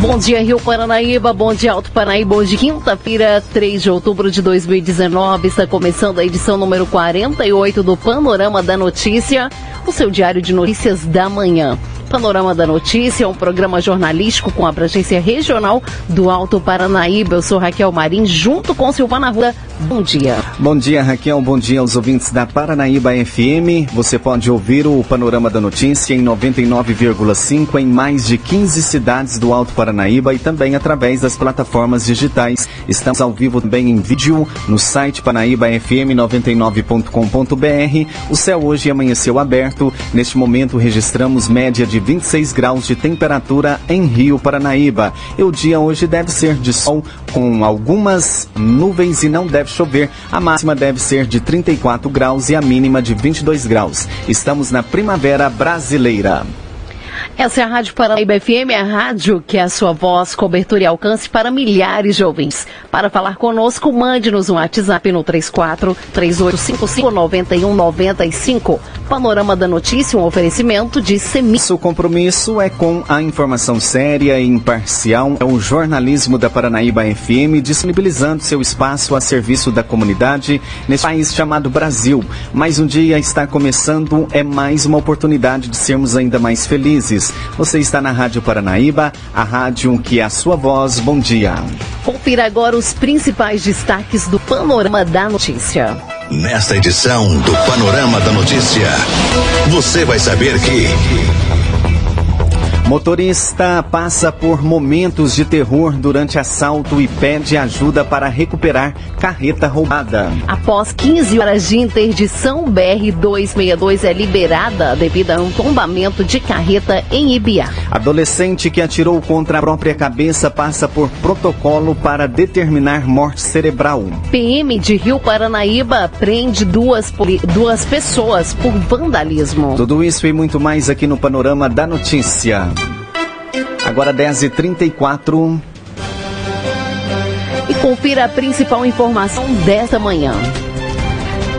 Bom dia, Rio Paranaíba. Bom dia, Alto Paraíba. Hoje, quinta-feira, 3 de outubro de 2019, está começando a edição número 48 do Panorama da Notícia, o seu diário de notícias da manhã. Panorama da Notícia é um programa jornalístico com abrangência regional do Alto Paranaíba. Eu sou Raquel Marim, junto com Silvana Rua. Bom dia. Bom dia, Raquel. Bom dia aos ouvintes da Paranaíba FM. Você pode ouvir o Panorama da Notícia em 99,5 em mais de 15 cidades do Alto Paranaíba e também através das plataformas digitais. Estamos ao vivo também em vídeo no site paranaíbafm99.com.br. O céu hoje amanheceu aberto. Neste momento registramos média de 26 graus de temperatura em Rio Paranaíba. E o dia hoje deve ser de sol com algumas nuvens e não deve chover. A máxima deve ser de 34 graus e a mínima de 22 graus. Estamos na primavera brasileira. Essa é a Rádio Paraíba FM, a rádio que é a sua voz, cobertura e alcance para milhares de ouvintes. Para falar conosco, mande-nos um WhatsApp no 34 3855 9195. Panorama da Notícia, um oferecimento de Semi. Nosso compromisso é com a informação séria e imparcial. É o jornalismo da Paranaíba FM, disponibilizando seu espaço a serviço da comunidade nesse país chamado Brasil. Mais um dia está começando, é mais uma oportunidade de sermos ainda mais felizes. Você está na Rádio Paranaíba, a rádio que é a sua voz. Bom dia. Confira agora os principais destaques do Panorama da Notícia. Nesta edição do Panorama da Notícia, você vai saber que. Motorista passa por momentos de terror durante assalto e pede ajuda para recuperar carreta roubada. Após 15 horas de interdição, BR-262 é liberada devido a um tombamento de carreta em Ibiá. Adolescente que atirou contra a própria cabeça passa por protocolo para determinar morte cerebral. PM de Rio Paranaíba prende duas, duas pessoas por vandalismo. Tudo isso e muito mais aqui no Panorama da Notícia. Agora 10h34. E confira a principal informação desta manhã.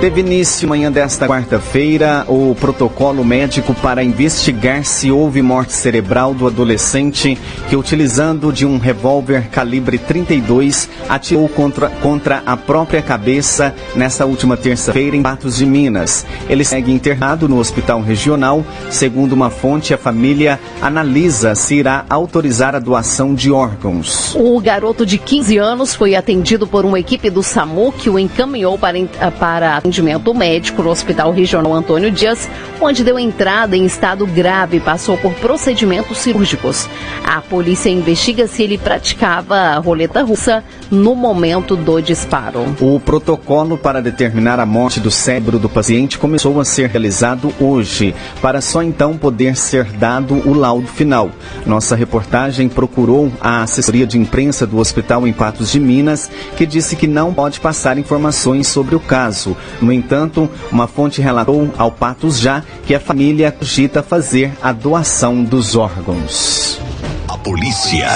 Teve início manhã desta quarta-feira o protocolo médico para investigar se houve morte cerebral do adolescente que, utilizando de um revólver calibre 32, atirou contra, contra a própria cabeça nesta última terça-feira em Patos de Minas. Ele segue internado no hospital regional. Segundo uma fonte, a família analisa se irá autorizar a doação de órgãos. O garoto de 15 anos foi atendido por uma equipe do SAMU que o encaminhou para, para atendimento médico no Hospital Regional Antônio Dias, onde deu entrada em estado grave e passou por procedimentos cirúrgicos. A polícia investiga se ele praticava roleta russa no momento do disparo. O protocolo para determinar a morte do cérebro do paciente começou a ser realizado hoje, para só então poder ser dado o laudo final. Nossa reportagem procurou a assessoria de imprensa do Hospital em Patos de Minas, que disse que não pode passar informações sobre o caso. No entanto, uma fonte relatou ao Patos Já que a família cogita fazer a doação dos órgãos. A polícia.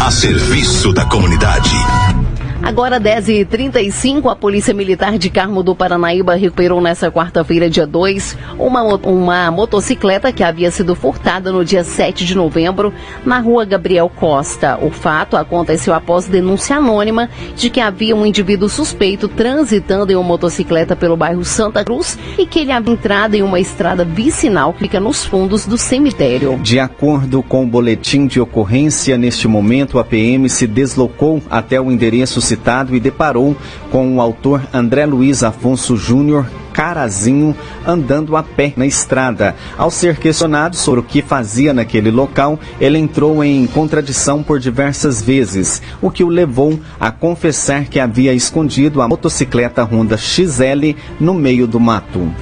A serviço da comunidade. Agora 10h35, a Polícia Militar de Carmo do Paranaíba recuperou nesta quarta-feira, dia 2, uma, uma motocicleta que havia sido furtada no dia 7 de novembro na rua Gabriel Costa. O fato aconteceu após denúncia anônima de que havia um indivíduo suspeito transitando em uma motocicleta pelo bairro Santa Cruz e que ele havia entrado em uma estrada vicinal que fica nos fundos do cemitério. De acordo com o boletim de ocorrência, neste momento a PM se deslocou até o endereço citado e deparou com o autor André Luiz Afonso Júnior Carazinho andando a pé na estrada. Ao ser questionado sobre o que fazia naquele local, ele entrou em contradição por diversas vezes, o que o levou a confessar que havia escondido a motocicleta Honda XL no meio do mato.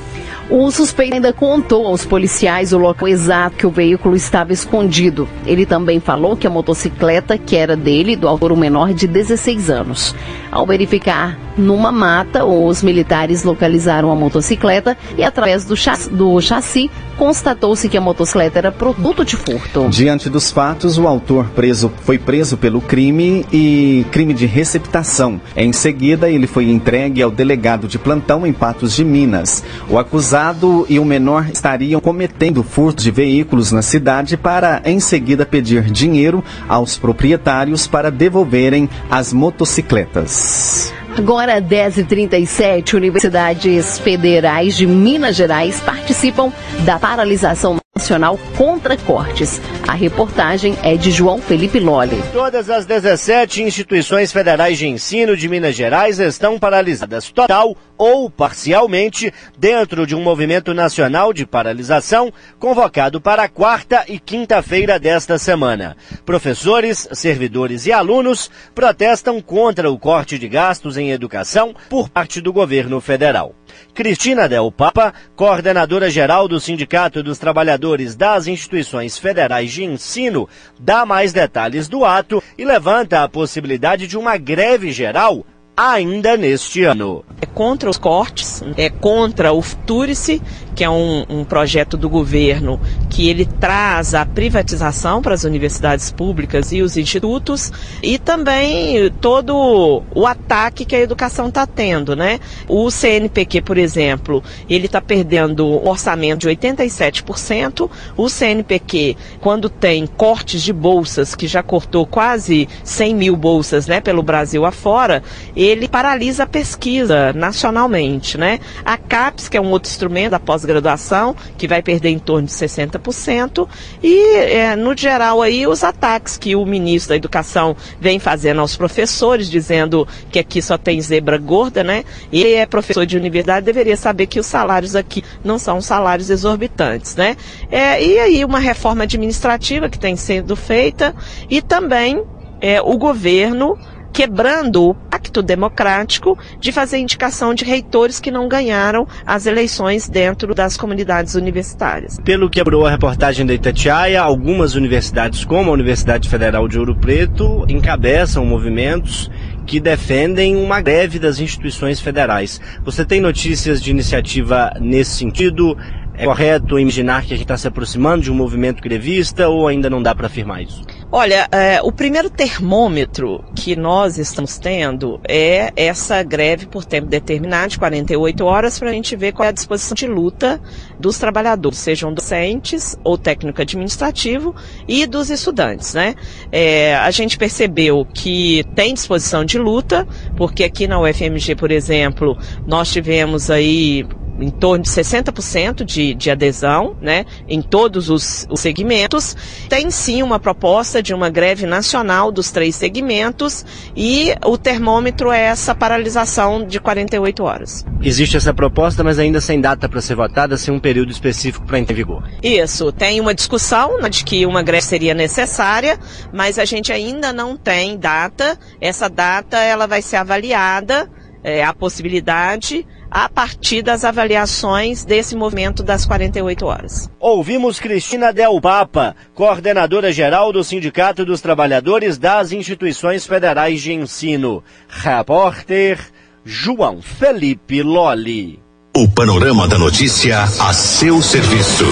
O suspeito ainda contou aos policiais o local exato que o veículo estava escondido. Ele também falou que a motocicleta, que era dele, do autor menor de 16 anos. Ao verificar numa mata, os militares localizaram a motocicleta e, através do do chassi constatou-se que a motocicleta era produto de furto. Diante dos fatos, o autor preso foi preso pelo crime e crime de receptação. Em seguida, ele foi entregue ao delegado de plantão em Patos de Minas. O acusado e o menor estariam cometendo furto de veículos na cidade para, em seguida, pedir dinheiro aos proprietários para devolverem as motocicletas. Agora, 10h37, universidades federais de Minas Gerais participam da paralisação nacional contra cortes. A reportagem é de João Felipe Lolli. Todas as 17 instituições federais de ensino de Minas Gerais estão paralisadas total ou parcialmente dentro de um movimento nacional de paralisação convocado para quarta e quinta-feira desta semana. Professores, servidores e alunos protestam contra o corte de gastos em educação por parte do governo federal. Cristina Del Papa, coordenadora geral do Sindicato dos Trabalhadores das Instituições Federais de Ensino, dá mais detalhes do ato e levanta a possibilidade de uma greve geral ainda neste ano. É contra os cortes, é contra o Futurice, que é um, um, projeto do governo que ele traz a privatização para as universidades públicas e os institutos e também todo o ataque que a educação está tendo, né? O CNPq, por exemplo, ele está perdendo orçamento de 87%. O CNPq, quando tem cortes de bolsas, que já cortou quase 100 mil bolsas, né, pelo Brasil afora, ele paralisa a pesquisa nacionalmente, né? A CAPES, que é um outro instrumento da pós graduação que vai perder em torno de 60%, e, é, no geral, aí, os ataques que o ministro da Educação vem fazendo aos professores, dizendo que aqui só tem zebra gorda, né? Ele é professor de universidade, deveria saber que os salários aqui não são salários exorbitantes, né? É, e aí, uma reforma administrativa que tem sido feita e também é, o governo quebrando o pacto democrático de fazer indicação de reitores que não ganharam as eleições dentro das comunidades universitárias. Pelo que abriu a reportagem da Itatiaia, algumas universidades, como a Universidade Federal de Ouro Preto, encabeçam movimentos que defendem uma greve das instituições federais. Você tem notícias de iniciativa nesse sentido? É correto imaginar que a gente está se aproximando de um movimento grevista ou ainda não dá para afirmar isso? Olha, é, o primeiro termômetro que nós estamos tendo é essa greve por tempo determinado, de 48 horas, para a gente ver qual é a disposição de luta dos trabalhadores, sejam docentes ou técnico administrativo e dos estudantes, né? É, a gente percebeu que tem disposição de luta, porque aqui na UFMG, por exemplo, nós tivemos aí em torno de 60% de, de adesão, né, em todos os, os, segmentos. Tem sim uma proposta de uma greve nacional dos três segmentos e o termômetro é essa paralisação de 48 horas. Existe essa proposta, mas ainda sem data para ser votada, sem um período específico para entrar em vigor. Isso, tem uma discussão né, de que uma greve seria necessária, mas a gente ainda não tem data. Essa data ela vai ser avaliada, é, a possibilidade a partir das avaliações desse movimento das 48 horas. Ouvimos Cristina Del Papa, coordenadora geral do Sindicato dos Trabalhadores das Instituições Federais de Ensino. Repórter João Felipe Lolli. O panorama da notícia a seu serviço.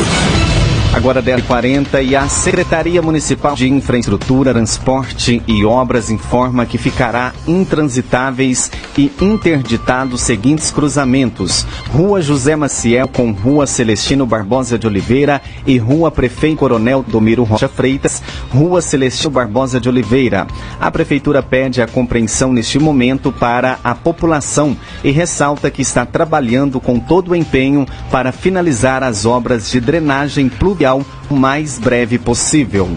Agora 10h40 e a Secretaria Municipal de Infraestrutura, Transporte e Obras informa que ficará intransitáveis e interditados os seguintes cruzamentos: Rua José Maciel com Rua Celestino Barbosa de Oliveira e Rua Prefeito Coronel Domiro Rocha Freitas, Rua Celestino Barbosa de Oliveira. A Prefeitura pede a compreensão neste momento para a população e ressalta que está trabalhando com todo o empenho para finalizar as obras de drenagem pluvial o mais breve possível.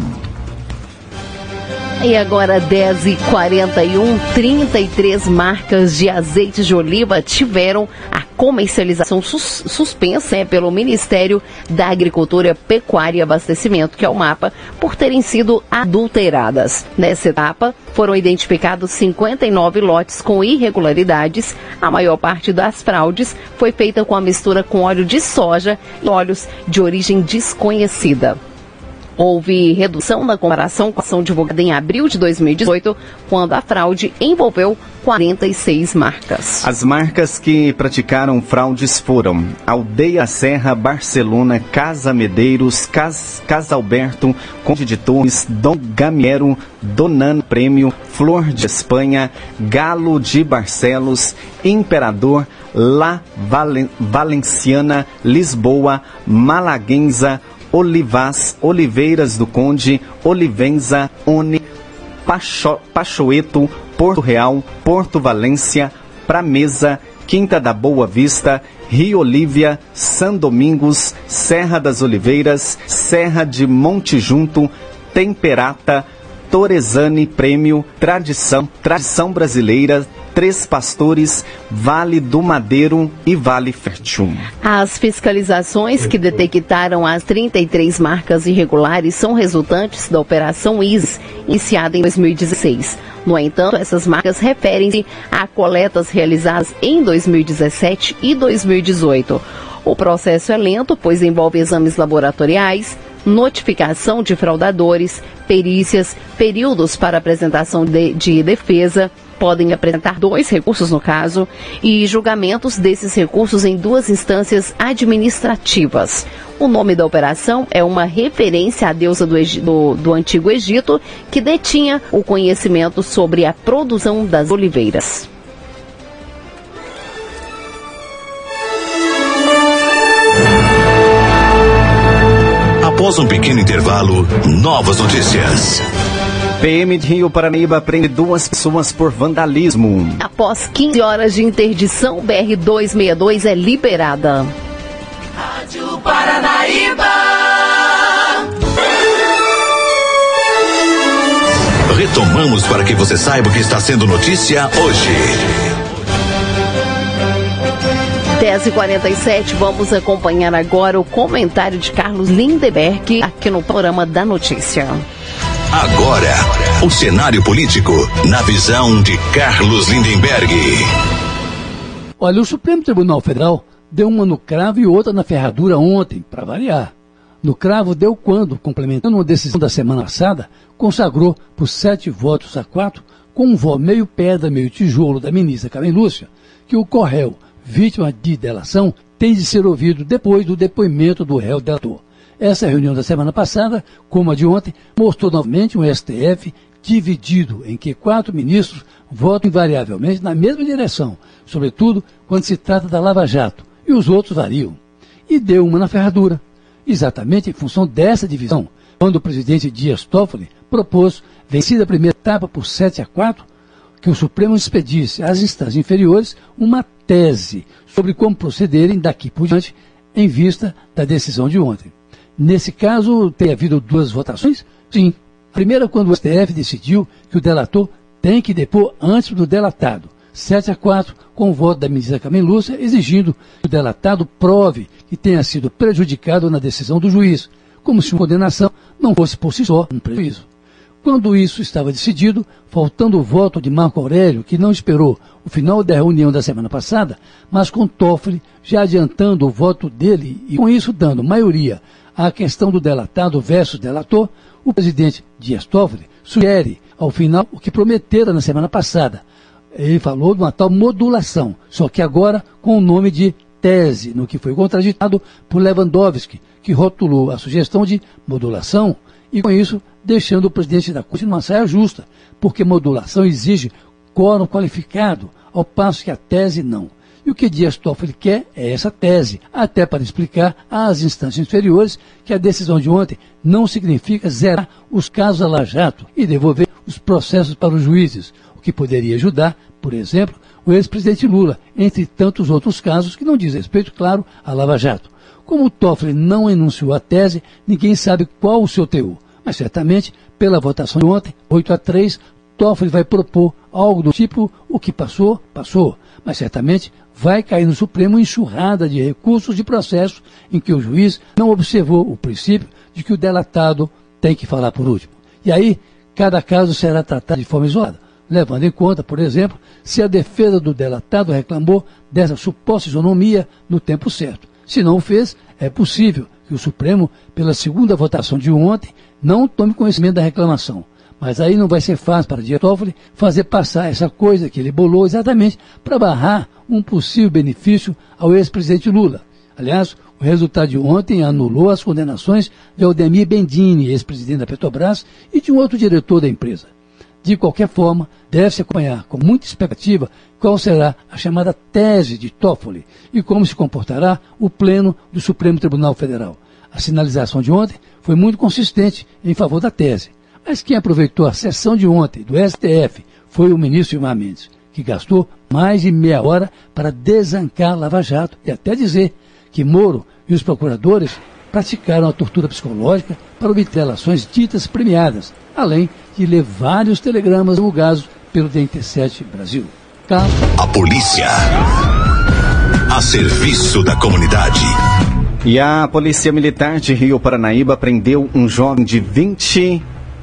E agora 10 e 41 33 marcas de azeite de oliva tiveram a comercialização sus suspensa né, pelo Ministério da Agricultura, Pecuária e Abastecimento, que é o MAPA, por terem sido adulteradas. Nessa etapa, foram identificados 59 lotes com irregularidades. A maior parte das fraudes foi feita com a mistura com óleo de soja e óleos de origem desconhecida. Houve redução na comparação com a ação divulgada em abril de 2018, quando a fraude envolveu 46 marcas. As marcas que praticaram fraudes foram Aldeia Serra, Barcelona, Casa Medeiros, Cas, Casa Alberto, Conde de Torres, Dom Gamiero, Donan Prêmio, Flor de Espanha, Galo de Barcelos, Imperador, La Valen, Valenciana, Lisboa, Malaguenza, Olivás, Oliveiras do Conde, Olivenza, One, Pacho, Pachoeto, Porto Real, Porto Valência, Pramesa, Quinta da Boa Vista, Rio Olívia, São Domingos, Serra das Oliveiras, Serra de Monte Junto, Temperata, Torezane Prêmio, Tradição, Tradição Brasileira, Três Pastores, Vale do Madeiro e Vale Fértil. As fiscalizações que detectaram as 33 marcas irregulares são resultantes da Operação IS, iniciada em 2016. No entanto, essas marcas referem-se a coletas realizadas em 2017 e 2018. O processo é lento, pois envolve exames laboratoriais, notificação de fraudadores, perícias, períodos para apresentação de, de defesa, podem apresentar dois recursos no caso e julgamentos desses recursos em duas instâncias administrativas. O nome da operação é uma referência à deusa do, do, do Antigo Egito que detinha o conhecimento sobre a produção das oliveiras. Após um pequeno intervalo, novas notícias. PM de Rio Paranaíba prende duas pessoas por vandalismo. Após 15 horas de interdição, BR-262 é liberada. Rádio Paranaíba. Retomamos para que você saiba o que está sendo notícia hoje. 10h47, vamos acompanhar agora o comentário de Carlos Lindeberg aqui no programa da notícia. Agora, o cenário político na visão de Carlos Lindenberg. Olha, o Supremo Tribunal Federal deu uma no cravo e outra na ferradura ontem, para variar. No cravo deu quando, complementando uma decisão da semana passada, consagrou por sete votos a quatro, com um voto meio pedra, meio tijolo da ministra Carmen Lúcia, que o Correio, vítima de delação, tem de ser ouvido depois do depoimento do réu delator. Essa reunião da semana passada, como a de ontem, mostrou novamente um STF dividido, em que quatro ministros votam invariavelmente na mesma direção, sobretudo quando se trata da Lava Jato, e os outros variam. E deu uma na ferradura. Exatamente em função dessa divisão, quando o presidente Dias Toffoli propôs, vencida a primeira etapa por 7 a 4, que o Supremo expedisse às instâncias inferiores uma tese sobre como procederem daqui por diante em vista da decisão de ontem. Nesse caso, tem havido duas votações? Sim. A primeira, quando o STF decidiu que o delator tem que depor antes do delatado. 7 a 4, com o voto da ministra Carmen Lúcia, exigindo que o delatado prove que tenha sido prejudicado na decisão do juiz, como se uma condenação não fosse por si só um prejuízo. Quando isso estava decidido, faltando o voto de Marco Aurélio, que não esperou o final da reunião da semana passada, mas com Toffoli já adiantando o voto dele e com isso dando maioria à questão do delatado versus delator, o presidente Dias Toffoli sugere, ao final, o que prometera na semana passada. Ele falou de uma tal modulação, só que agora com o nome de tese, no que foi contraditado por Lewandowski, que rotulou a sugestão de modulação e, com isso, deixando o presidente da Corte numa saia justa, porque modulação exige quórum qualificado, ao passo que a tese não. E o que Dias Toffoli quer é essa tese, até para explicar às instâncias inferiores que a decisão de ontem não significa zerar os casos a La Jato e devolver os processos para os juízes, o que poderia ajudar, por exemplo, o ex-presidente Lula, entre tantos outros casos que não diz respeito, claro, à Lava Jato. Como Toffoli não enunciou a tese, ninguém sabe qual o seu teor Mas certamente, pela votação de ontem, 8 a 3, Toffoli vai propor algo do tipo: o que passou, passou. Mas certamente vai cair no Supremo enxurrada de recursos de processos em que o juiz não observou o princípio de que o delatado tem que falar por último. E aí, cada caso será tratado de forma isolada, levando em conta, por exemplo, se a defesa do delatado reclamou dessa suposta isonomia no tempo certo. Se não o fez, é possível que o Supremo, pela segunda votação de ontem, não tome conhecimento da reclamação. Mas aí não vai ser fácil para Dias fazer passar essa coisa que ele bolou exatamente para barrar um possível benefício ao ex-presidente Lula. Aliás, o resultado de ontem anulou as condenações de Aldemir Bendini, ex-presidente da Petrobras, e de um outro diretor da empresa. De qualquer forma, deve-se acompanhar com muita expectativa qual será a chamada tese de Toffoli e como se comportará o Pleno do Supremo Tribunal Federal. A sinalização de ontem foi muito consistente em favor da tese. Mas quem aproveitou a sessão de ontem do STF foi o ministro Gilmar Mendes, que gastou mais de meia hora para desancar Lava Jato e até dizer que Moro e os procuradores praticaram a tortura psicológica para obter relações ditas premiadas, além de ler vários telegramas divulgados pelo DNT7 Brasil. Carlos. A polícia. A serviço da comunidade. E a Polícia Militar de Rio Paranaíba prendeu um jovem de 20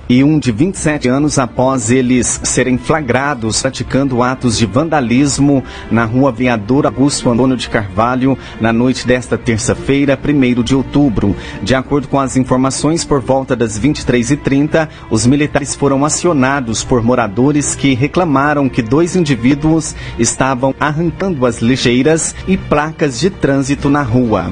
e um de 27 anos após eles serem flagrados praticando atos de vandalismo na rua Veador Augusto Antônio de Carvalho na noite desta terça-feira, 1 de outubro. De acordo com as informações, por volta das 23h30, os militares foram acionados por moradores que reclamaram que dois indivíduos estavam arrancando as lixeiras e placas de trânsito na rua.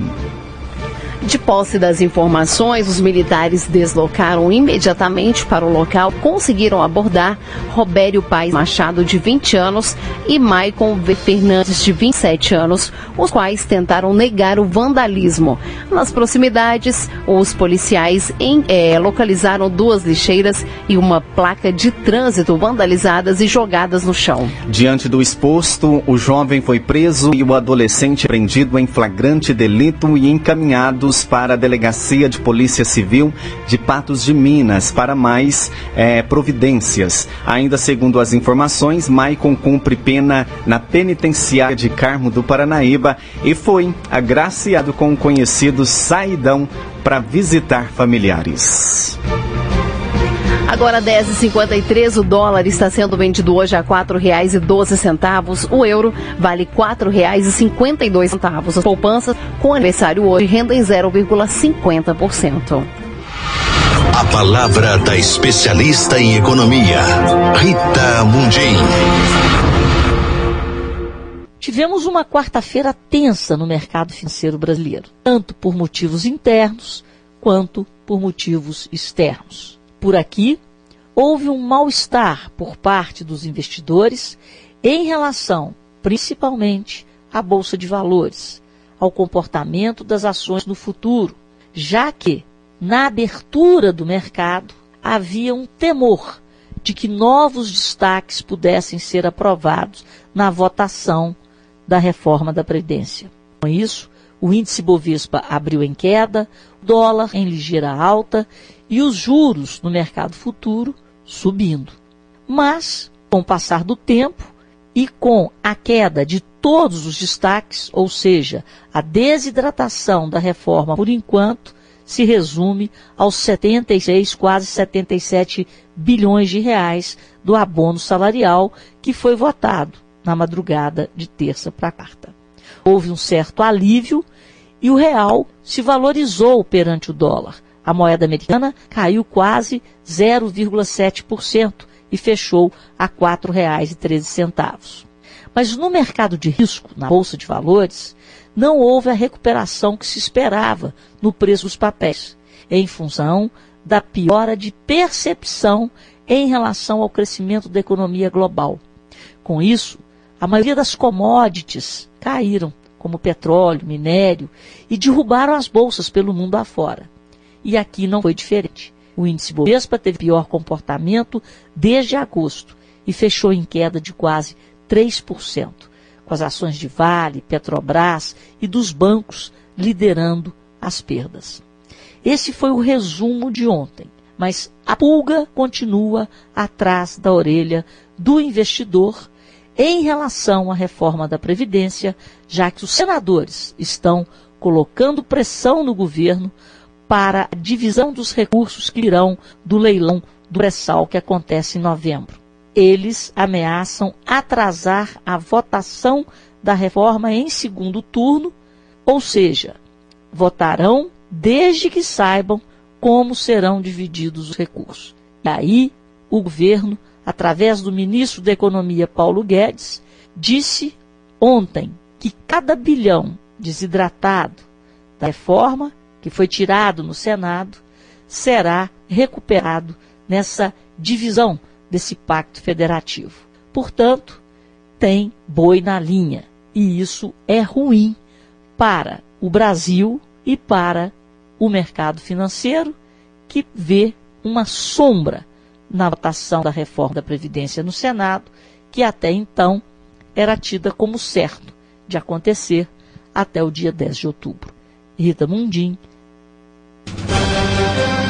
De posse das informações, os militares deslocaram imediatamente para o local, conseguiram abordar Robério Paes Machado, de 20 anos, e Maicon V. Fernandes, de 27 anos, os quais tentaram negar o vandalismo. Nas proximidades, os policiais em, é, localizaram duas lixeiras e uma placa de trânsito vandalizadas e jogadas no chão. Diante do exposto, o jovem foi preso e o adolescente prendido em flagrante delito e encaminhado para a Delegacia de Polícia Civil de Patos de Minas para mais é, providências. Ainda segundo as informações, Maicon cumpre pena na penitenciária de Carmo do Paranaíba e foi agraciado com o conhecido saidão para visitar familiares. Agora 10,53 o dólar está sendo vendido hoje a R$ 4,12. O euro vale R$ 4,52. As poupanças com aniversário hoje rendem 0,50%. A palavra da especialista em economia, Rita Mundim. Tivemos uma quarta-feira tensa no mercado financeiro brasileiro, tanto por motivos internos quanto por motivos externos. Por aqui, houve um mal-estar por parte dos investidores em relação, principalmente, à Bolsa de Valores, ao comportamento das ações no futuro, já que, na abertura do mercado, havia um temor de que novos destaques pudessem ser aprovados na votação da reforma da Previdência. Com isso, o índice Bovespa abriu em queda, dólar em ligeira alta e os juros no mercado futuro subindo. Mas, com o passar do tempo e com a queda de todos os destaques, ou seja, a desidratação da reforma por enquanto, se resume aos 76, quase 77 bilhões de reais do abono salarial que foi votado na madrugada de terça para quarta. Houve um certo alívio e o real se valorizou perante o dólar, a moeda americana caiu quase 0,7% e fechou a R$ 4,13. Mas no mercado de risco, na bolsa de valores, não houve a recuperação que se esperava no preço dos papéis, em função da piora de percepção em relação ao crescimento da economia global. Com isso, a maioria das commodities caíram, como petróleo, minério, e derrubaram as bolsas pelo mundo afora e aqui não foi diferente. O índice Bovespa teve pior comportamento desde agosto e fechou em queda de quase 3%, com as ações de Vale, Petrobras e dos bancos liderando as perdas. Esse foi o resumo de ontem. mas a pulga continua atrás da orelha do investidor em relação à reforma da Previdência, já que os senadores estão colocando pressão no governo para a divisão dos recursos que irão do leilão do pré-sal que acontece em novembro. Eles ameaçam atrasar a votação da reforma em segundo turno, ou seja, votarão desde que saibam como serão divididos os recursos. E aí, o governo, através do ministro da Economia Paulo Guedes, disse ontem que cada bilhão desidratado da reforma que foi tirado no Senado será recuperado nessa divisão desse pacto federativo. Portanto, tem boi na linha e isso é ruim para o Brasil e para o mercado financeiro, que vê uma sombra na votação da reforma da Previdência no Senado, que até então era tida como certo de acontecer até o dia 10 de outubro. Rita Mundim,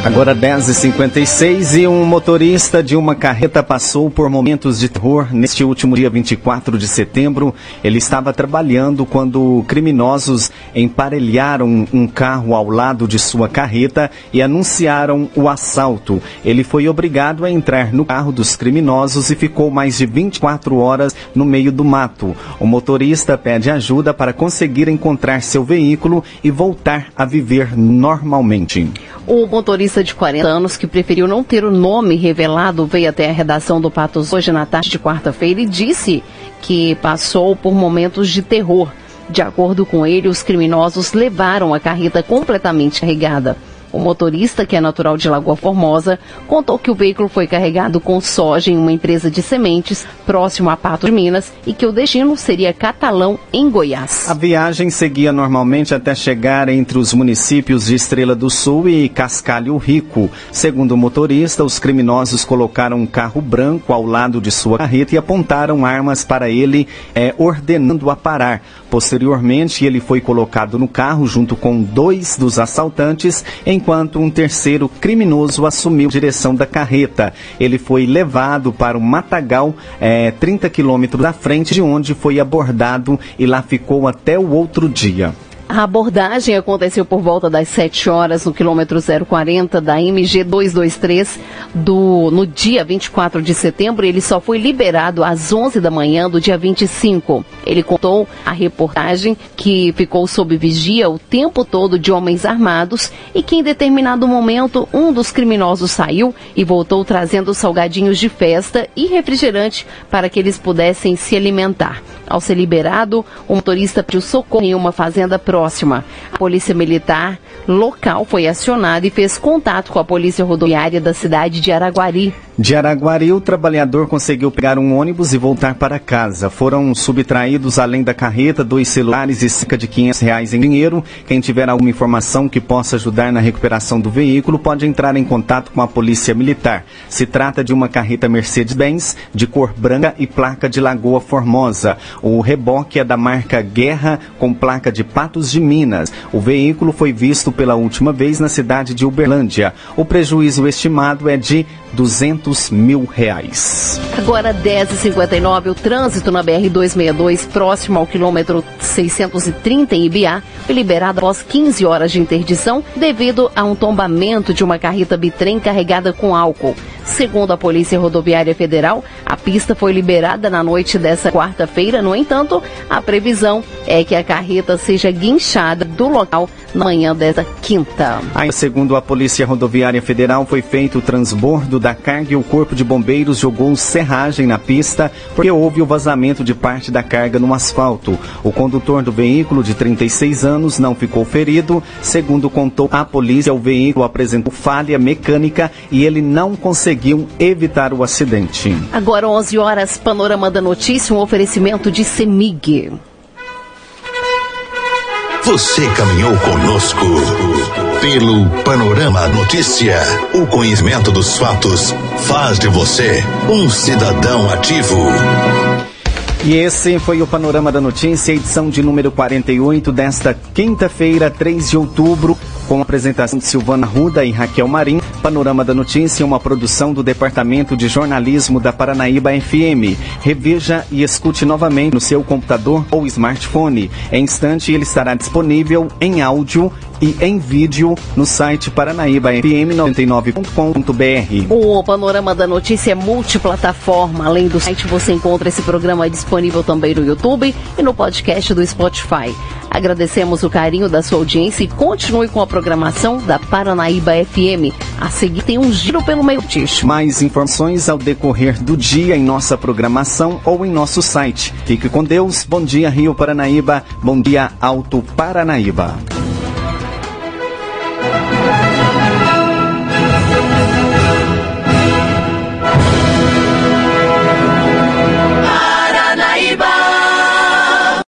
Agora 10h56 e um motorista de uma carreta passou por momentos de terror neste último dia 24 de setembro. Ele estava trabalhando quando criminosos emparelharam um carro ao lado de sua carreta e anunciaram o assalto. Ele foi obrigado a entrar no carro dos criminosos e ficou mais de 24 horas no meio do mato. O motorista pede ajuda para conseguir encontrar seu veículo e voltar a viver normalmente. O motorista de 40 anos, que preferiu não ter o nome revelado, veio até a redação do Patos hoje na tarde de quarta-feira e disse que passou por momentos de terror. De acordo com ele, os criminosos levaram a carreta completamente carregada. O motorista, que é natural de Lagoa Formosa, contou que o veículo foi carregado com soja em uma empresa de sementes próximo a Pato de Minas e que o destino seria Catalão, em Goiás. A viagem seguia normalmente até chegar entre os municípios de Estrela do Sul e Cascalho Rico. Segundo o motorista, os criminosos colocaram um carro branco ao lado de sua carreta e apontaram armas para ele, é, ordenando a parar. Posteriormente, ele foi colocado no carro junto com dois dos assaltantes, enquanto um terceiro criminoso assumiu a direção da carreta. Ele foi levado para o Matagal, é, 30 quilômetros à frente de onde foi abordado e lá ficou até o outro dia. A abordagem aconteceu por volta das 7 horas no quilômetro 040 da MG 223 do, no dia 24 de setembro. Ele só foi liberado às 11 da manhã do dia 25. Ele contou a reportagem que ficou sob vigia o tempo todo de homens armados e que em determinado momento um dos criminosos saiu e voltou trazendo salgadinhos de festa e refrigerante para que eles pudessem se alimentar. Ao ser liberado, o motorista pediu socorro em uma fazenda próxima. A polícia militar local foi acionada e fez contato com a polícia rodoviária da cidade de Araguari. De Araguari, o trabalhador conseguiu pegar um ônibus e voltar para casa. Foram subtraídos, além da carreta, dois celulares e cerca de 500 reais em dinheiro. Quem tiver alguma informação que possa ajudar na recuperação do veículo pode entrar em contato com a Polícia Militar. Se trata de uma carreta Mercedes-Benz de cor branca e placa de Lagoa Formosa. O reboque é da marca Guerra com placa de Patos de Minas. O veículo foi visto pela última vez na cidade de Uberlândia. O prejuízo estimado é de 200 mil reais. Agora 10h59, o trânsito na BR-262, próximo ao quilômetro 630 em Ibiá, foi liberado após 15 horas de interdição devido a um tombamento de uma carreta bitrem carregada com álcool. Segundo a Polícia Rodoviária Federal, a pista foi liberada na noite dessa quarta-feira. No entanto, a previsão é que a carreta seja guinchada do local na manhã desta quinta. Aí, segundo a Polícia Rodoviária Federal, foi feito o transbordo da carga e o Corpo de Bombeiros jogou serragem na pista porque houve o vazamento de parte da carga no asfalto. O condutor do veículo, de 36 anos, não ficou ferido. Segundo contou a polícia, o veículo apresentou falha mecânica e ele não conseguiu evitar o acidente. Agora 11 horas, Panorama da Notícia, um oferecimento de Semig. Você caminhou conosco pelo Panorama Notícia. O conhecimento dos fatos faz de você um cidadão ativo. E esse foi o Panorama da Notícia, edição de número 48 desta quinta-feira, 3 de outubro, com a apresentação de Silvana Ruda e Raquel Marim. Panorama da Notícia é uma produção do Departamento de Jornalismo da Paranaíba FM. Reveja e escute novamente no seu computador ou smartphone. Em instante, ele estará disponível em áudio e em vídeo no site paranaíbafm99.com.br. O Panorama da Notícia é multiplataforma. Além do site, você encontra esse programa disponível também no YouTube e no podcast do Spotify. Agradecemos o carinho da sua audiência e continue com a programação da Paranaíba FM. A seguir tem um giro pelo meio ticho. Mais informações ao decorrer do dia em nossa programação ou em nosso site. Fique com Deus. Bom dia, Rio Paranaíba. Bom dia, Alto Paranaíba.